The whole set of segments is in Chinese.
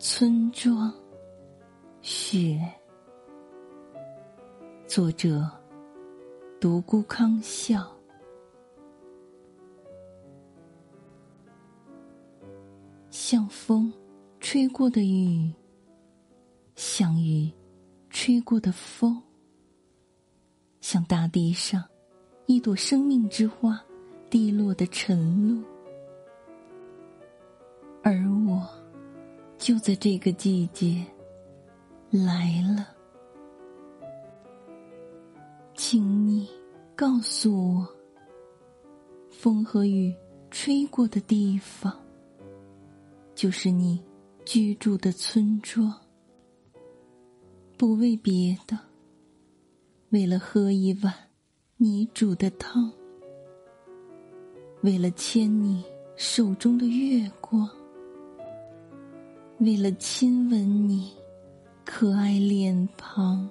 村庄，雪。作者：独孤康笑。像风吹过的雨，像雨吹过的风，像大地上一朵生命之花滴落的晨露，而我。就在这个季节来了，请你告诉我，风和雨吹过的地方，就是你居住的村庄。不为别的，为了喝一碗你煮的汤，为了牵你手中的月光。为了亲吻你可爱脸庞，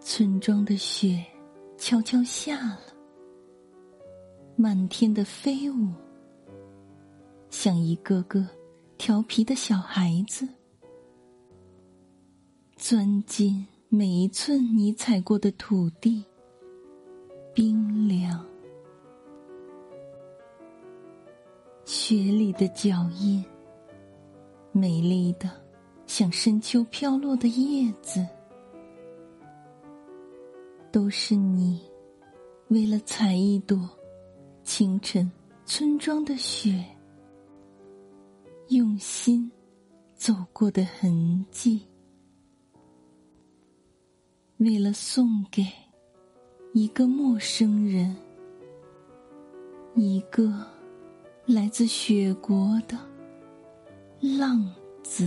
村庄的雪悄悄下了，漫天的飞舞，像一个个调皮的小孩子，钻进每一寸你踩过的土地，冰凉，雪里的脚印。美丽的，像深秋飘落的叶子，都是你为了采一朵清晨村庄的雪，用心走过的痕迹，为了送给一个陌生人，一个来自雪国的。浪子。